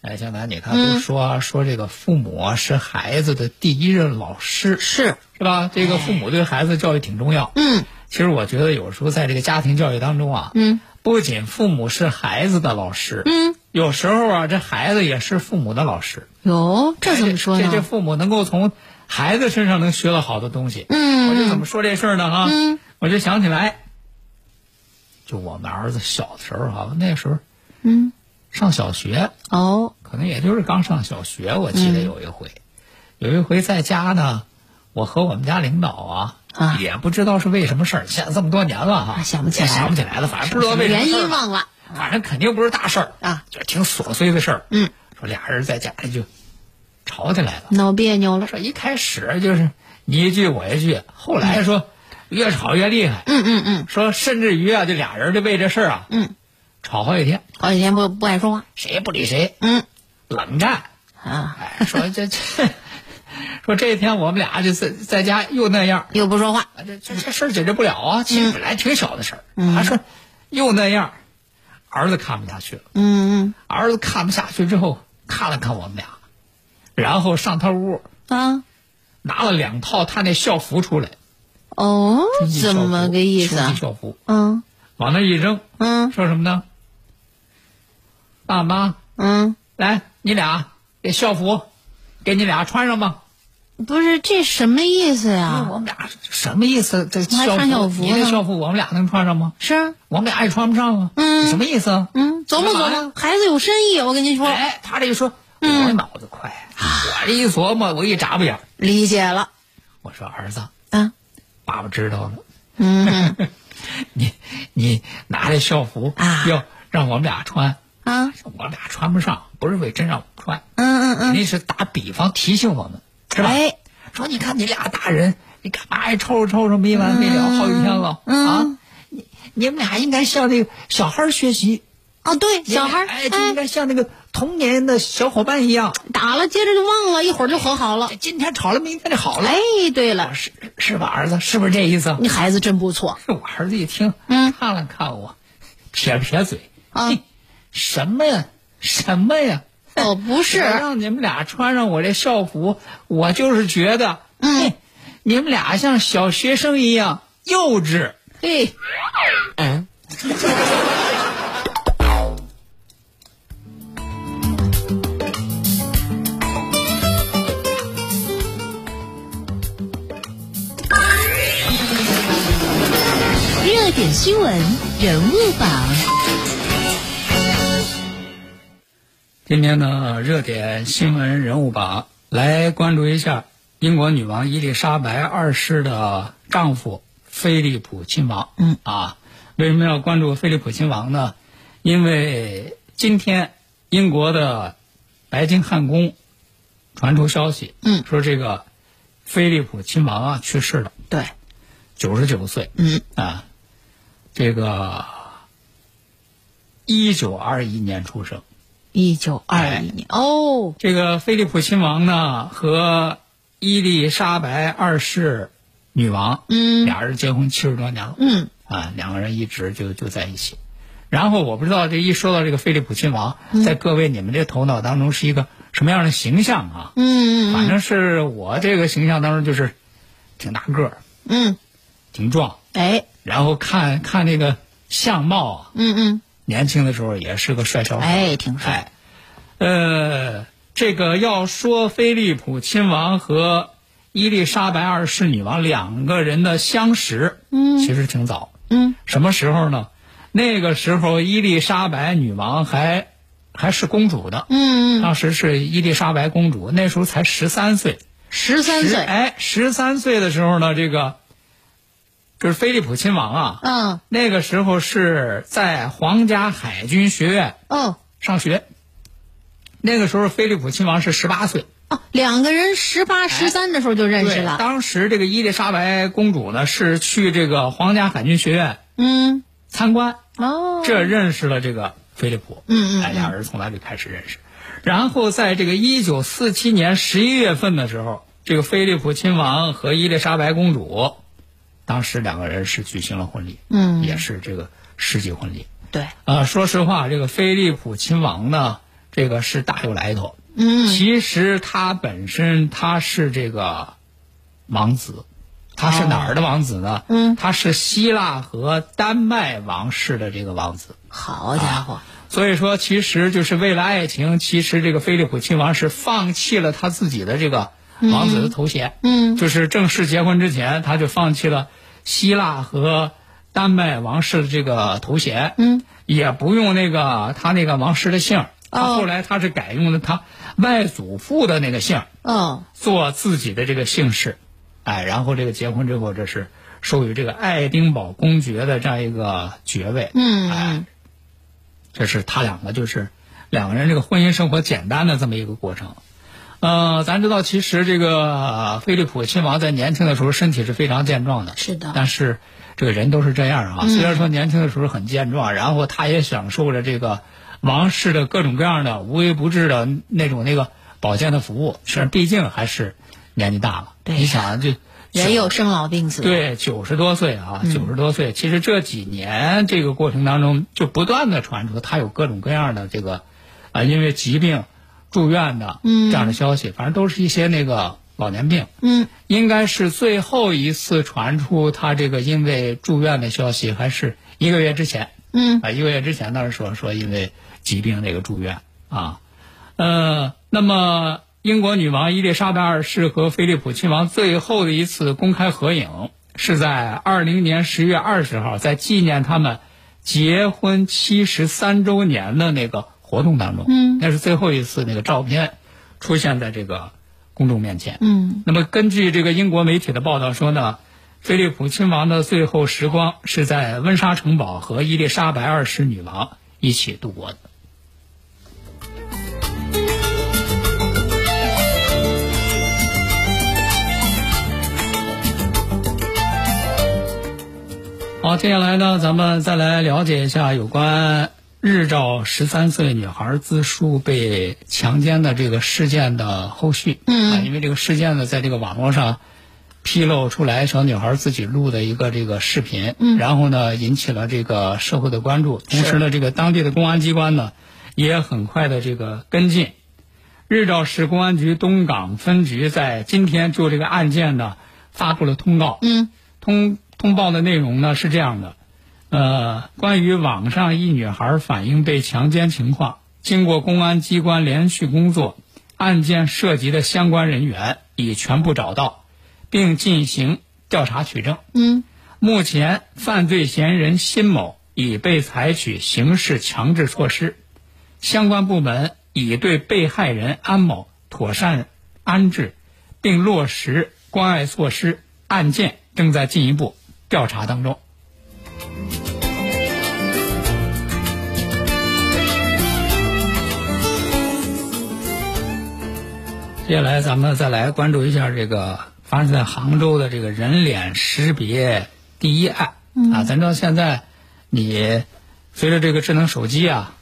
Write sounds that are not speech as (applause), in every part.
哎，江南，你看都说、说这个父母啊是孩子的第一任老师，是是吧？这个父母对孩子教育挺重要。嗯其实我觉得有时候在这个家庭教育当中啊，嗯不仅父母是孩子的老师，嗯，有时候啊，这孩子也是父母的老师。哟，这怎么说呢这这呢？父母能够从孩子身上能学到好多东西。嗯我就怎么说这事儿呢？哈，嗯我就想起来，就我们儿子小的时候哈，那时候嗯上小学，哦。可能也就是刚上小学，我记得有一回，有一回在家呢，我和我们家领导啊，啊。也不知道是为什么事儿，现在这么多年了哈，啊想不起来。也想不起来了，反正不知道为什么原因忘了。反正肯定不是大事儿啊，就是挺琐碎的事儿。嗯，说俩人在家里就吵起来了。闹别扭了。说一开始就是你一句我一句，后来说越吵越厉害。嗯嗯嗯。说甚至于啊，这俩人就为这事儿啊，嗯，吵好几天，好几天不不爱说话。谁也不理谁，嗯冷战。啊，哎，说这这，说这一天我们俩就在在家又那样，又不说话。啊这这这事儿解决不了啊。其实本来挺小的事儿，嗯他说又那样，儿子看不下去了。嗯嗯儿子看不下去之后，看了看我们俩，然后上他屋嗯啊拿了两套他那校服出来，哦怎么个意思啊？校服嗯往那一扔，嗯说什么呢？爸妈，嗯，来，你俩这校服给你俩穿上吧。不是这什么意思呀我？们俩什么意思？这穿校服你这校服我们俩能穿上吗？是啊我们俩也穿不上啊。嗯什么意思啊？嗯，琢磨琢磨，孩子有深意，我跟您说，哎，他这一说，嗯我脑子快，我这一琢磨，我一眨巴眼儿，理解了我说儿子，啊。爸爸知道了，嗯 (laughs) 你你拿着校服啊要让我们俩穿，啊我俩穿不上，不是为真让我们穿，嗯嗯嗯，肯定是打比方提醒我们，是吧？哎，说你看你俩大人，你干嘛还抽着抽着没完没了好几天了、嗯啊？你你们俩应该向那个小孩学习，哦对，小孩哎，就应该像那个童年的小伙伴一样，打了，接着就忘了，一会儿就和好了这。今天吵了，明天就好了。哎，对了，是是吧，儿子，是不是这意思？你孩子真不错。是我儿子一听，嗯看了看我，撇撇嘴，啊嘿什么呀，什么呀？哦，(laughs) 不是，让你们俩穿上我这校服，我就是觉得，嗯，你们俩像小学生一样幼稚。嘿，嗯，热点新闻人物榜，今天呢，热点新闻人物榜来关注一下英国女王伊丽莎白二世的丈夫菲利普亲王。嗯啊，为什么要关注菲利普亲王呢？因为今天英国的白金汉宫传出消息，嗯说这个菲利普亲王啊去世了，对，九十九岁。嗯啊，这个一九二一年出生。一九二一年。哦，这个菲利普亲王呢和伊丽莎白二世女王，嗯。俩人结婚七十多年了，嗯。啊，两个人一直就就在一起。然后我不知道这一说到这个菲利普亲王，嗯。在各位你们这头脑当中是一个什么样的形象啊？嗯。反正是我这个形象当中就是挺大个儿，嗯，挺壮，哎，然后看看那个相貌啊，嗯嗯，年轻的时候也是个帅小伙。哎，挺帅。哎，呃，这个要说菲利普亲王和伊丽莎白二世女王两个人的相识，嗯其实挺早。嗯，什么时候呢？那个时候伊丽莎白女王还还是公主的，嗯嗯，当时是伊丽莎白公主，那时候才十三岁。十十三岁。哎，十三岁的时候呢，这个就是菲利普亲王啊，嗯那个时候是在皇家海军学院哦上学。那个时候菲利普亲王是十八岁，哦，两个人十八十三的时候就认识对，了。当时这个伊丽莎白公主呢是去这个皇家海军学院嗯参观，哦，这认识了这个菲利普。嗯嗯哎，俩人从那里开始认识。然后在这个一九四七年十一月份的时候，这个菲利普亲王和伊丽莎白公主，当时两个人是举行了婚礼，嗯。也是这个世纪婚礼。对，呃、说实话，这个菲利普亲王呢，这个是大有来头。嗯。其实他本身他是这个王子，他是哪儿的王子呢？嗯。他是希腊和丹麦王室的这个王子。好家伙，所以说，其实就是为了爱情，其实这个菲利普亲王是放弃了他自己的这个王子的头衔，嗯。就是正式结婚之前，他就放弃了希腊和丹麦王室的这个头衔，嗯，也不用那个他那个王室的姓儿，他哦后来他是改用了他外祖父的那个姓儿，哦，做自己的这个姓氏，哎，然后这个结婚之后，这是授予这个爱丁堡公爵的这样一个爵位，嗯。哎，这是他两个就是两个人这个婚姻生活简单的这么一个过程。呃，咱知道，其实这个菲利普亲王在年轻的时候身体是非常健壮的，是的但是这个人都是这样啊，虽然说年轻的时候很健壮，然后他也享受着这个王室的各种各样的无微不至的那种那个保健的服务，是毕竟还是年纪大了。对你想这人有生老病死。，对，九十多岁啊，九十多岁。其实这几年这个过程当中，就不断的传出他有各种各样的这个，啊、因为疾病住院的这样的消息，反正都是一些那个老年病。嗯，应该是最后一次传出他这个因为住院的消息，还是一个月之前。嗯啊，一个月之前那时说说因为疾病那个住院啊，呃，那么英国女王伊丽莎白二世和菲利普亲王最后的一次公开合影是在二零年十月二十号，在纪念他们结婚七十三周年的那个活动当中，嗯，那是最后一次那个照片出现在这个公众面前，嗯。那么根据这个英国媒体的报道说呢，菲利普亲王的最后时光是在温莎城堡和伊丽莎白二世女王一起度过的。好，接下来呢，咱们再来了解一下有关日照十三岁女孩自述被强奸的这个事件的后续。嗯啊，因为这个事件呢，在这个网络上披露出来，小女孩自己录的一个这个视频，嗯然后呢，引起了这个社会的关注。同时呢，这个当地的公安机关呢，也很快的这个跟进。日照市公安局东港分局在今天就这个案件呢发布了通告。嗯通通报的内容呢是这样的，呃，关于网上一女孩反映被强奸情况，经过公安机关连续工作，案件涉及的相关人员已全部找到，并进行调查取证。嗯目前，犯罪嫌疑人辛某已被采取刑事强制措施，相关部门已对被害人安某妥善安置，并落实关爱措施，案件正在进一步调查当中。接下来，咱们再来关注一下这个发生在杭州的这个人脸识别第一案、啊。咱知道现在你随着这个智能手机啊，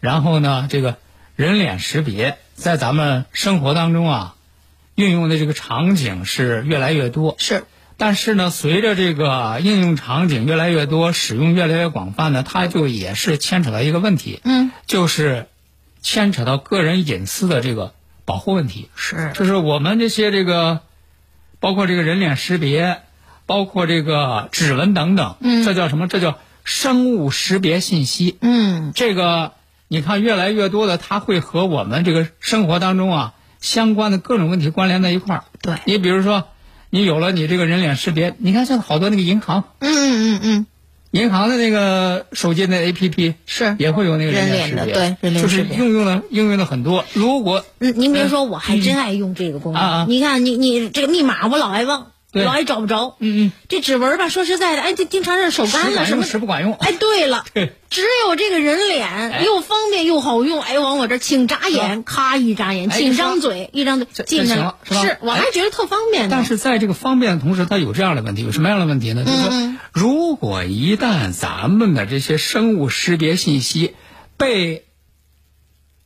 然后呢，这个人脸识别在咱们生活当中啊，运用的这个场景是越来越多。是但是呢，随着这个应用场景越来越多，使用越来越广泛呢，它就也是牵扯到一个问题，嗯就是牵扯到个人隐私的这个保护问题。是就是我们这些这个，包括这个人脸识别，包括这个指纹等等，嗯这叫什么？这叫生物识别信息。嗯，这个你看，越来越多的，它会和我们这个生活当中啊相关的各种问题关联在一块儿。对你比如说，你有了你这个人脸识别，你看现在好多那个银行，嗯嗯嗯嗯，银行的那个手机的 APP 是。也会有那个人脸脸识别，的对人脸就是应用了应用了很多。如果嗯，您别说，我还真爱用这个功能。你看，你你这个密码我老爱忘，对老也找不着。嗯嗯，这指纹吧，说实在的，哎，这经常是手干了什么。时不管用。哎，对了，(laughs) 对只有这个人脸哎又方便又好用。哎，往我这请眨眼，咔一眨眼，请张嘴，一张嘴进去了了。是我还哎觉得特方便。但是在这个方便的同时，它有这样的问题，有什么样的问题呢？就是如果一旦咱们的这些生物识别信息被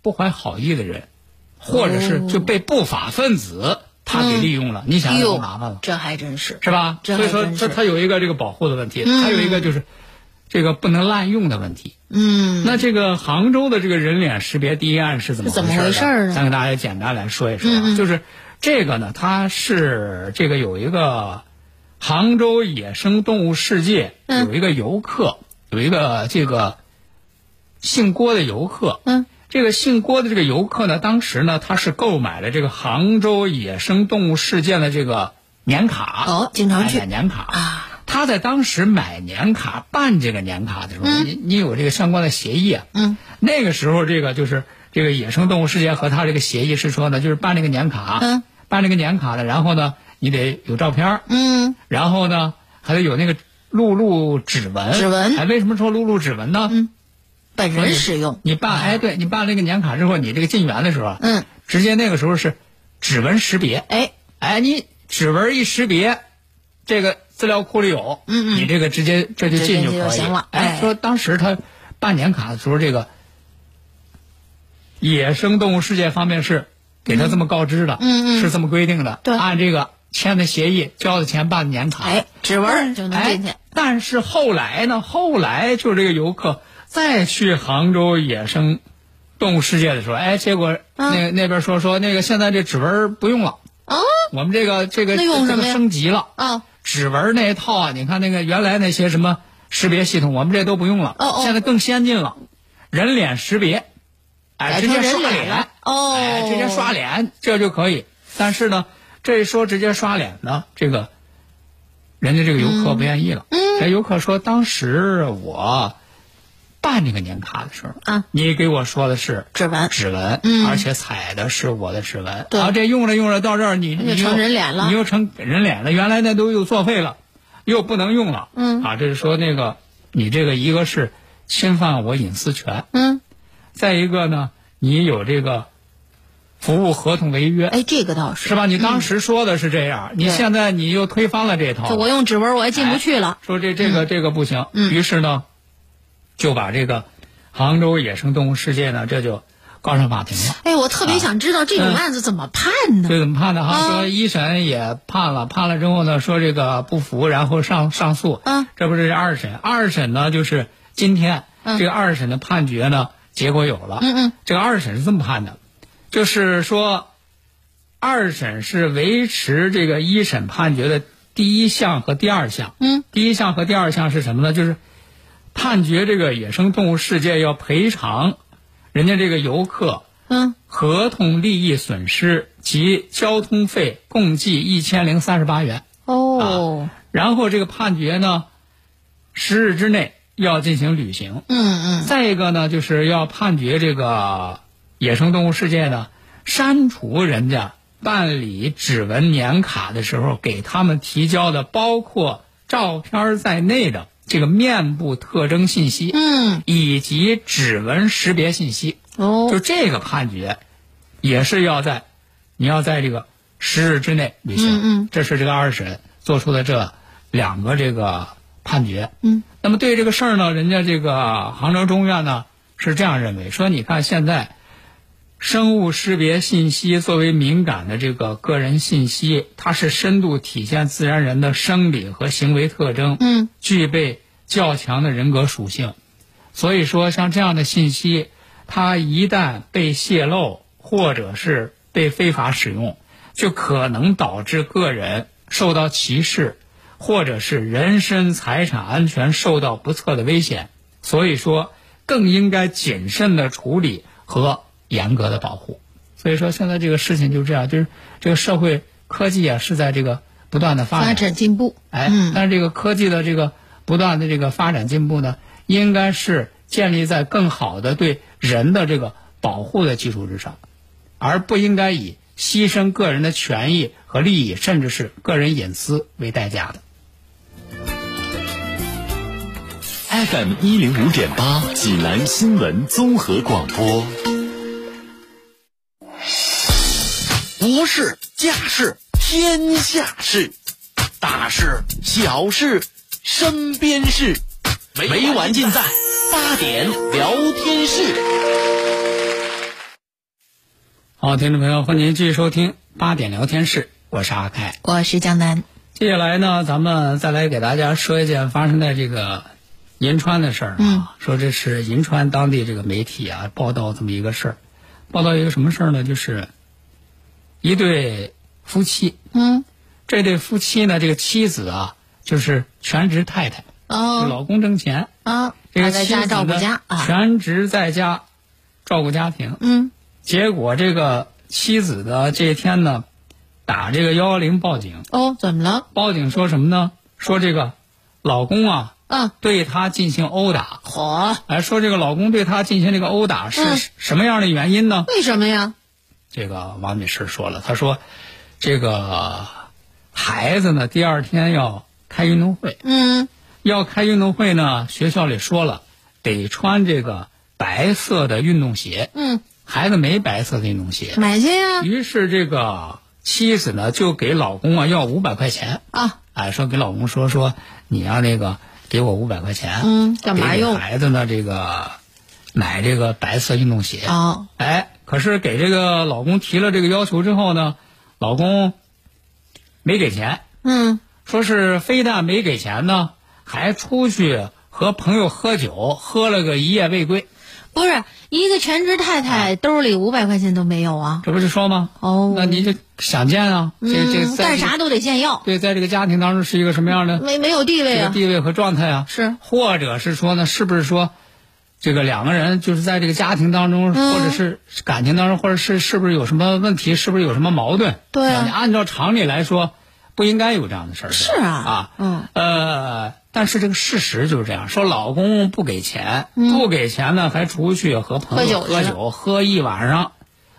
不怀好意的人，或者是就被不法分子他给利用了，你想麻烦了，这还真是。是吧？这所以说，还真是。它它有一个这个保护的问题，嗯。还有一个就是这个不能滥用的问题。嗯，那这个杭州的这个人脸识别第一案是怎么怎么回回事儿呢？咱给大家简单来说一说啊，嗯嗯。就是这个呢，它是这个有一个杭州野生动物世界嗯。有一个游客，有一个这个姓郭的游客，嗯，这个姓郭的这个游客呢，当时呢他是购买了这个杭州野生动物世界的这个年卡，哦经常去。哎买年卡。啊。他在当时买年卡办这个年卡的时候，你你有这个相关的协议啊？嗯，那个时候这个就是这个野生动物世界和他这个协议是说呢，就是办这个年卡，嗯，办这个年卡呢，然后呢你得有照片嗯。然后呢还得有那个录入指纹，指纹。哎，为什么说录入指纹呢？嗯，本人使用。你办哎，对你办这个年卡之后，你这个进园的时候啊，嗯，直接那个时候是指纹识别，哎，哎，你指纹一识别，这个资料库里有，嗯嗯你这个直接这就进就可以行了哎哎，说当时他办年卡的时候，这个野生动物世界方面是给他这么告知的，嗯嗯是这么规定的，对按这个签的协议交的钱办的年卡，哎，指纹就能进去哎。但是后来呢？后来就这个游客再去杭州野生动物世界的时候，哎，结果嗯那个、那边说说那个现在这指纹不用了，啊我们这个这个这个升级了，啊，指纹那一套啊，你看那个原来那些什么识别系统，我们这都不用了，哦哦。现在更先进了，人脸识别，哎，直接刷脸哦。哎，直接刷脸这就可以。但是呢，这一说直接刷脸呢，这个人家这个游客不愿意了。嗯。这游客说，当时我办这个年卡的时候啊，你给我说的是指纹指纹，嗯而且采的是我的指纹。对啊，这用着用着到这儿，你你又人脸了你又成人脸了。原来那都又作废了，又不能用了。嗯啊，这是说那个你这个一个是侵犯我隐私权，嗯，再一个呢，你有这个服务合同违约，哎，这个倒是是吧？你当时说的是这样，你现在你又推翻了这套就，我用指纹我也进不去了。说这这个这个不行，嗯于是呢，就把这个杭州野生动物世界呢，这就告上法庭了。哎，我特别想知道这种嗯案子怎么判呢？这怎么判的哈？啊说一审也判了，判了之后呢，说这个不服，然后上上诉。啊这不是二审，二审呢就是今天、嗯这个二审的判决呢，结果有了。嗯嗯，这个二审是这么判的，就是说，二审是维持这个一审判决的第一项和第二项。嗯，第一项和第二项是什么呢？就是判决这个野生动物世界要赔偿人家这个游客嗯，合同利益损失及交通费共计一千零三十八元。哦，然后这个判决呢，十日之内要进行履行。嗯嗯，再一个呢，就是要判决这个野生动物世界呢，删除人家办理指纹年卡的时候给他们提交的包括照片在内的这个面部特征信息，嗯，以及指纹识别信息。哦，就这个判决，也是要在你要在这个十日之内履行。嗯嗯这是这个二审做出的这两个这个判决。嗯，那么对这个事儿呢，人家这个杭州中院呢是这样认为，说你看现在生物识别信息作为敏感的这个个人信息，它是深度体现自然人的生理和行为特征，嗯，具备较强的人格属性。所以说，像这样的信息，它一旦被泄露或者是被非法使用，就可能导致个人受到歧视或者是人身财产安全受到不测的危险，所以说更应该谨慎的处理和严格的保护。所以说现在这个事情就这样，就是这个社会科技啊是在这个不断的发展发展，展进步。哎，嗯但是这个科技的这个不断的这个发展进步呢，应该是建立在更好的对人的这个保护的基础之上，而不应该以牺牲个人的权益和利益，甚至是个人隐私为代价的。FM 一零五点八，济南新闻综合广播。国事、家事、天下事，大事、小事、身边事，没完尽在八点聊天室。好，听众朋友，欢迎您继续收听八点聊天室，我是阿开。我是江南。接下来呢，咱们再来给大家说一件发生在这个银川的事儿啊。嗯说这是银川当地这个媒体啊报道这么一个事儿，报道一个什么事儿呢？就是一对夫妻，嗯，这对夫妻呢，这个妻子啊，就是全职太太，老公挣钱，啊，这个他在家妻子呢照顾家啊。全职在家照顾家庭。嗯结果这个妻子的，这一天呢，打这个幺幺零报警，哦，怎么了？报警说什么呢？说这个老公啊啊，对她进行殴打，嚯，哎，说这个老公对她进行这个殴打是嗯什么样的原因呢？为什么呀？这个王女士说了，她说这个孩子呢第二天要开运动会，嗯。要开运动会呢，学校里说了得穿这个白色的运动鞋，嗯，孩子没白色的运动鞋，买去呀。于是这个妻子呢就给老公啊要五百块钱，啊，哎，说给老公说说你要那个给我五百块钱，嗯干嘛给用孩子呢这个买这个白色运动鞋。哦，哎，可是给这个老公提了这个要求之后呢，老公没给钱，嗯，说是非但没给钱呢，还出去和朋友喝酒，喝了个一夜未归。不是一个全职太太兜里五百块钱都没有啊。这不是说吗？哦那你就想见啊，这这干啥都得见要，对，在这个家庭当中是一个什么样的没没有地位啊。这个地位和状态啊？是或者是说呢，是不是说，这个两个人就是在这个家庭当中，嗯或者是感情当中，或者是是不是有什么问题，是不是有什么矛盾？对啊你按照常理来说，不应该有这样的事儿。是啊啊，嗯，呃，但是这个事实就是这样，说老公不给钱，不给钱呢，还出去和朋友嗯喝酒喝酒，喝一晚上。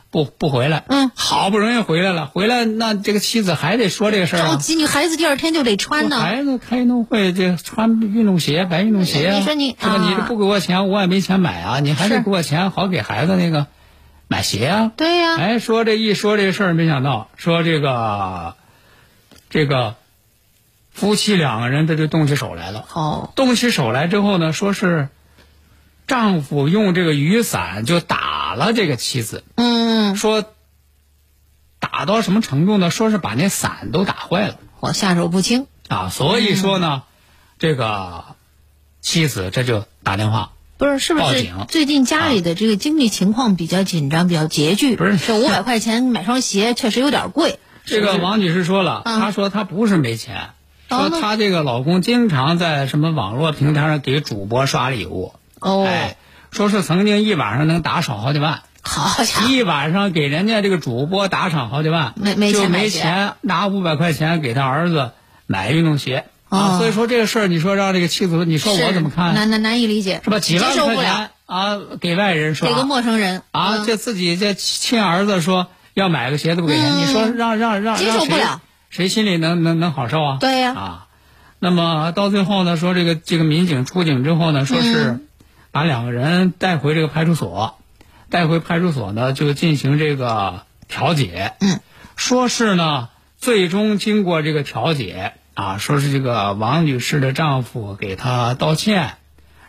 不不回来，嗯，好不容易回来了，回来那这个妻子还得说这个事儿啊，着急，你孩子第二天就得穿呢。孩子开运动会，这穿运动鞋、白运动鞋啊，你说你是吧？啊。你这不给我钱，我也没钱买啊，你还得给我钱，好给孩子那个买鞋啊。对呀、哎，说这一说这事儿，没想到说这个这个夫妻两个人这就动起手来了。哦，动起手来之后呢，说是丈夫用这个雨伞就打了这个妻子，嗯，说打到什么程度呢？说是把那伞都打坏了。我下手不轻。啊，所以说呢，这个妻子这就打电话，不是，是不是报警最近家里的这个经济情况比较紧张，比较拮据？不是这五百块钱买双鞋 (laughs) 确实有点贵。这个王女士说了，啊她说她不是没钱，说她这个老公经常在什么网络平台上给主播刷礼物，哦，哎，说是曾经一晚上能打赏好几万，好家伙，一晚上给人家这个主播打赏好几万，没没钱就没钱。拿五百块钱给他儿子买运动鞋。啊，哦所以说这个事儿，你说让这个妻子，你说我怎么看？难难难以理解，是吧？几万块接受不了。钱啊，给外人说，给个陌生人。啊，嗯。这自己这亲儿子说要买个鞋都不给钱，嗯。你说让让让接受让谁不了。谁心里能能能好受啊？对呀。啊，那么到最后呢，说这个这个民警出警之后呢，说是嗯把两个人带回这个派出所，带回派出所呢就进行这个调解。嗯，说是呢，最终经过这个调解啊，说是这个王女士的丈夫给她道歉，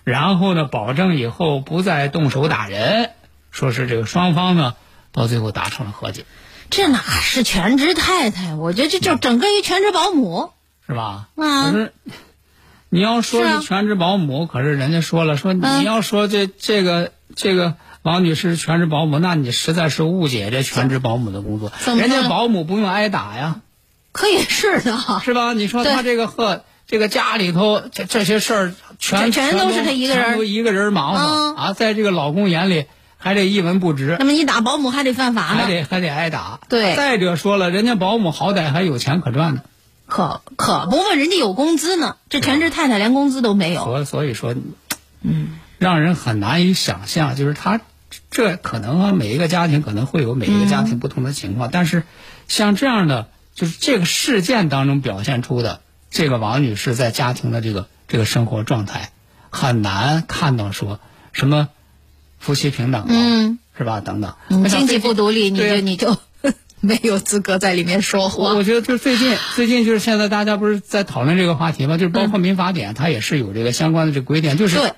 然后呢，保证以后不再动手打人。说是这个双方呢，到最后达成了和解，这哪是全职太太？我觉得这就整个一全职保姆。是吧？啊你要说是全职保姆，可是人家说了，说嗯。你要说这这个这个王女士是全职保姆，那你实在是误解这全职保姆的工作。人家保姆不用挨打呀，可以是的，是吧？你说对。他这个和这个家里头这这些事儿全全都是他一个人全都一个人忙活、嗯。啊，在这个老公眼里还得一文不值。那，么你打保姆还得犯法呢，还得还得挨打。对。再者说了，人家保姆好歹还有钱可赚呢，可可不嘛，人家有工资呢，这全职太太连工资都没有。所所以说，嗯，让人很难以想象，就是他这可能啊，每一个家庭可能会有每一个家庭不同的情况，但是像这样的，就是这个事件当中表现出的这个王女士在家庭的这个这个生活状态，很难看到说什么夫妻平等啊，嗯，是吧？等等，嗯经济不独立，你就你就 (laughs) 没有资格在里面说我话。我觉得就是最近最近就是现在大家不是在讨论这个话题吗？就是包括民法典，它也是有这个相关的这个规定，就是对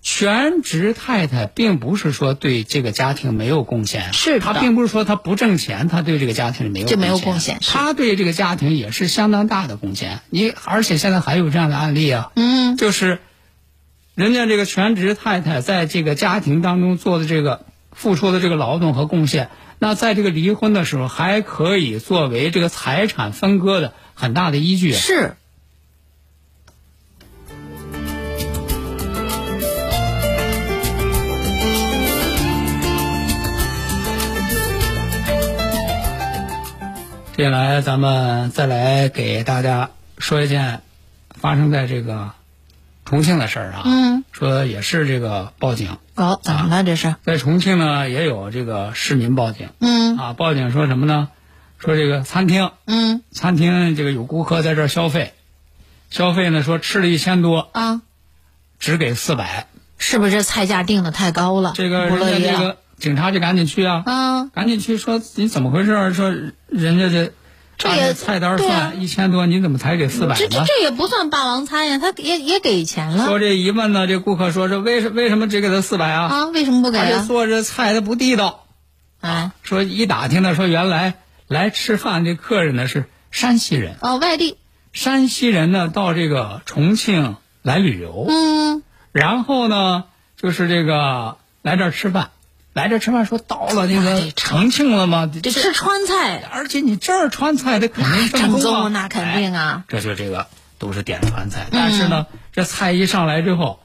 全职太太并不是说对这个家庭没有贡献，是的她并不是说她不挣钱，她对这个家庭没有就没有贡贡献是她对这个家庭也是相当大的贡献。你而且现在还有这样的案例啊，嗯，就是人家这个全职太太在这个家庭当中做的这个付出的这个劳动和贡献，那在这个离婚的时候还可以作为这个财产分割的很大的依据。是接下来咱们再来给大家说一件发生在这个重庆的事儿啊，嗯，说也是这个报警，哦，怎么了这是？在重庆呢也有这个市民报警嗯啊，报警说什么呢？说这个餐厅嗯餐厅这个有顾客在这儿消费，消费呢说吃了一千多，啊，只给四百，是不是这菜价定的太高了？这个不乐意啊？人家这个警察就赶紧去啊，啊，赶紧去说你怎么回事儿？说人家这这也菜单算一千多，你怎么才给四百这这？这也不算霸王餐呀，他也也给钱了说这一问呢，这顾客说这为什为什么只给他四百啊？啊？为什么不给啊？做这菜他不地道。啊，说一打听呢，说原来来吃饭这客人呢是山西人，哦，外地，山西人呢到这个重庆来旅游，嗯，然后呢就是这个来这儿吃饭，来这儿吃饭说到了那个重庆了吗？这吃川菜而且你这儿川菜的肯定正宗啊，那肯定啊。哎这就这个都是点川菜，但是呢，这菜一上来之后，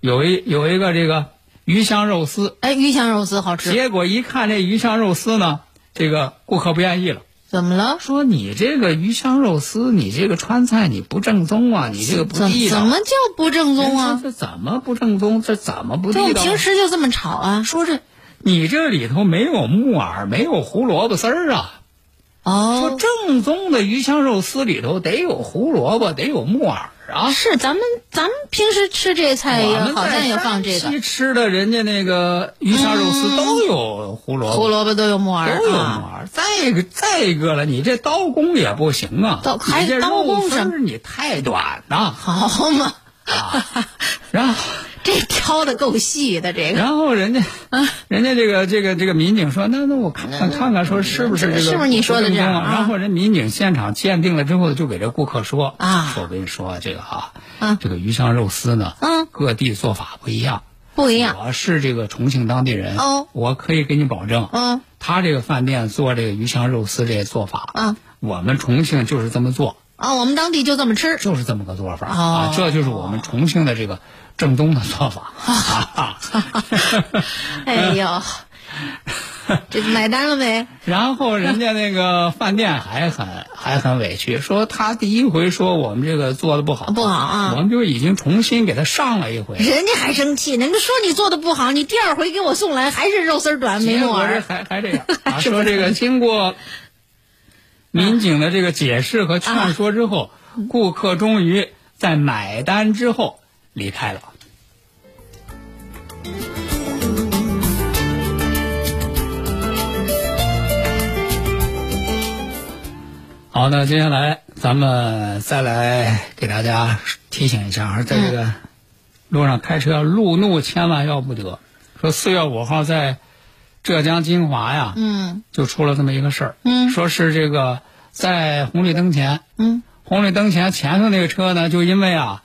有一有一个这个鱼香肉丝，哎，鱼香肉丝好吃，结果一看这鱼香肉丝呢，这个顾客不愿意了，怎么了？说你这个鱼香肉丝，你这个川菜你不正宗啊，你这个不怎地道。怎么叫不正宗啊？这怎么不正宗？这怎么不地道？平时就这么炒啊。说这你这里头没有木耳，没有胡萝卜丝儿啊。哦说哦，正宗的鱼香肉丝里头得有胡萝卜，得有木耳啊。是咱们咱们平时吃这菜也好像也放这个西吃的人家那个鱼香肉丝都有胡萝卜，胡萝卜都有木耳都有木啊。耳。再一个，再一个了，你这刀工也不行啊，刀还你这刀工肉丝什儿你太短呐、好嘛，然后，(laughs) 这挑的够细的这个。然后人家，人家这个这个这个民警说，那那我看看看看，说是不是这个是不是你说的这样不正宗啊？啊然后人民警现场鉴定了之后，就给这顾客说啊说我跟你说这个啊，啊这个鱼香肉丝呢，嗯各地做法不一样。不一样。我是这个重庆当地人，哦我可以给你保证，嗯，他这个饭店做这个鱼香肉丝这个做法，啊，我们重庆就是这么做，啊，我们当地就这么吃。就是这么个做法、哦啊，这就是我们重庆的这个正宗的做法。(laughs) 哎呦，(laughs) 这买单了没？然后人家那个饭店还很还很委屈，说他第一回说我们这个做的不好，不好啊我们就已经重新给他上了一回，人家还生气呢，你说你做的不好，你第二回给我送来还是肉丝儿短没木结果这耳。还还这样 (laughs) 啊，说这个经过民警的这个解释和劝说之后，顾客终于在买单之后离开了。好，那接下来咱们再来给大家提醒一下啊，在这个路上开车路怒千万要不得。说四月五号在浙江金华呀，嗯。就出了这么一个事儿，嗯。说是这个在红绿灯前，嗯，红绿灯前前头那个车呢，就因为啊，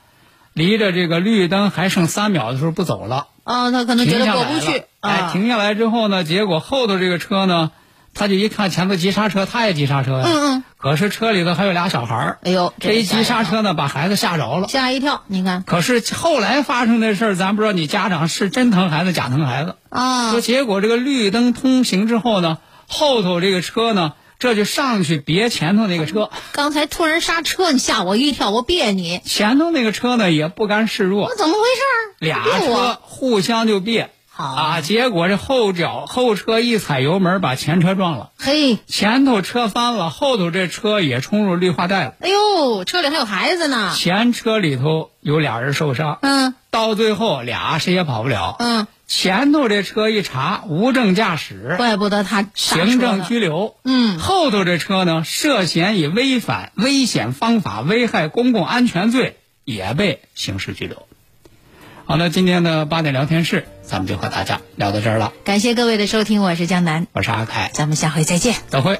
离着这个绿灯还剩三秒的时候不走了，哦，他可能觉得过不去。哎，啊。停下来之后呢，结果后头这个车呢，他就一看前头急刹车，他也急刹车呀。嗯嗯。可是车里头还有俩小孩儿。哎呦，这一急刹车呢，把孩子吓着了。吓一跳，你看。可是后来发生的事儿，咱不知道你家长是真疼孩子假疼孩子啊。说结果这个绿灯通行之后呢，后头这个车呢，这就上去别前头那个车。刚才突然刹车，你吓我一跳，我别你。前头那个车呢也不甘示弱。那怎么回事？俩车互相就别。啊！结果这后脚后车一踩油门，把前车撞了。嘿，前头车翻了，后头这车也冲入绿化带了。哎呦，车里还有孩子呢。前车里头有俩人受伤。嗯。到最后俩谁也跑不了。嗯。前头这车一查无证驾驶，怪不得他行政拘留。嗯。后头这车呢，涉嫌以违反危险方法危害公共安全罪，也被刑事拘留。好了，今天的八点聊天室，咱们就和大家聊到这儿了。感谢各位的收听，我是江南，我是阿凯，咱们下回再见，再会。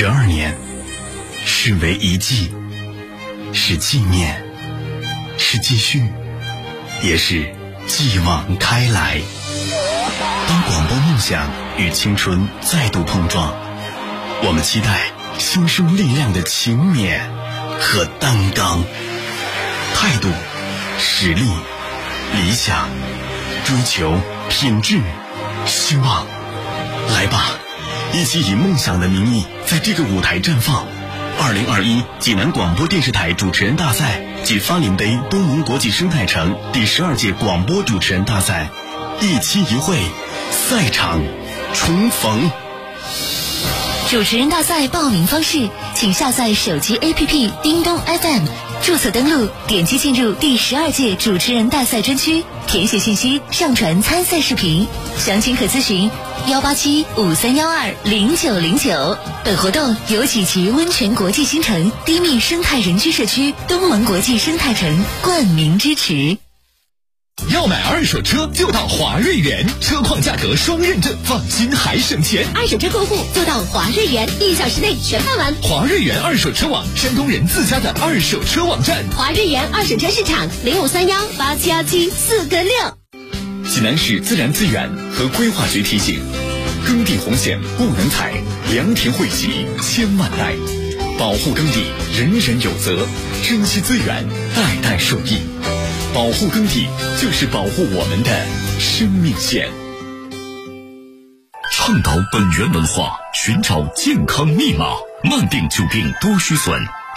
十二年，是为一季，是纪念，是继续，也是继往开来。当广播梦想与青春再度碰撞，我们期待新生力量的勤勉和担当，态度、实力、理想、追求、品质、希望，来吧！一起以梦想的名义，在这个舞台绽放。二零二一济南广播电视台主持人大赛暨发林杯东盟国际生态城第十二届广播主持人大赛，一期一会，赛场重逢。主持人大赛报名方式，请下载手机 APP 叮咚 FM，注册登录，点击进入第十二届主持人大赛专区，填写信息，上传参赛视频。详情可咨询幺八七五三幺二零九零九。本活动由几集温泉国际新城低密生态人居社区东盟国际生态城冠名支持。要买二手车就到华瑞源，车况价格双认证，放心还省钱。二手车过户就到华瑞源，一小时内全办完。华瑞源二手车网，山东人自家的二手车网站。华瑞源二手车市场零五三幺八七幺七四个六。济南市自然资源和规划局提醒：耕地红线不能踩，良田惠及千万代。保护耕地，人人有责；珍惜资源，代代受益。保护耕地，就是保护我们的生命线。倡导本源文化，寻找健康密码，慢病久病多虚损。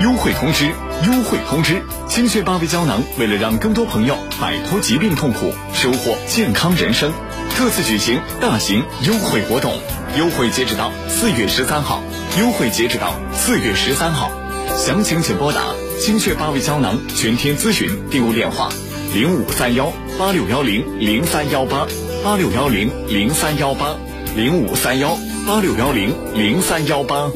优惠通知！优惠通知！清血八味胶囊为了让更多朋友摆脱疾病痛苦，收获健康人生，特此举行大型优惠活动，优惠截止到四月十三号，优惠截止到四月十三号，详情请拨打清血八味胶囊全天咨询订购电话零五三幺八六幺零零三幺八八六幺零零三幺八零五三幺八六幺零零三幺八。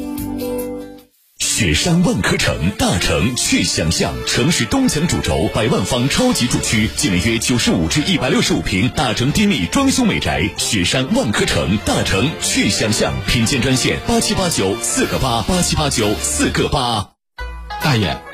雪山万科城，大城去想象。城市东墙主轴，百万方超级住区，建面约九十五至一百六十五平，大城低密装修美宅。雪山万科城，大城去想象。品鉴专线八七八九四个八八七八九四个八。大爷。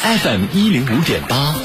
FM 一零五点八。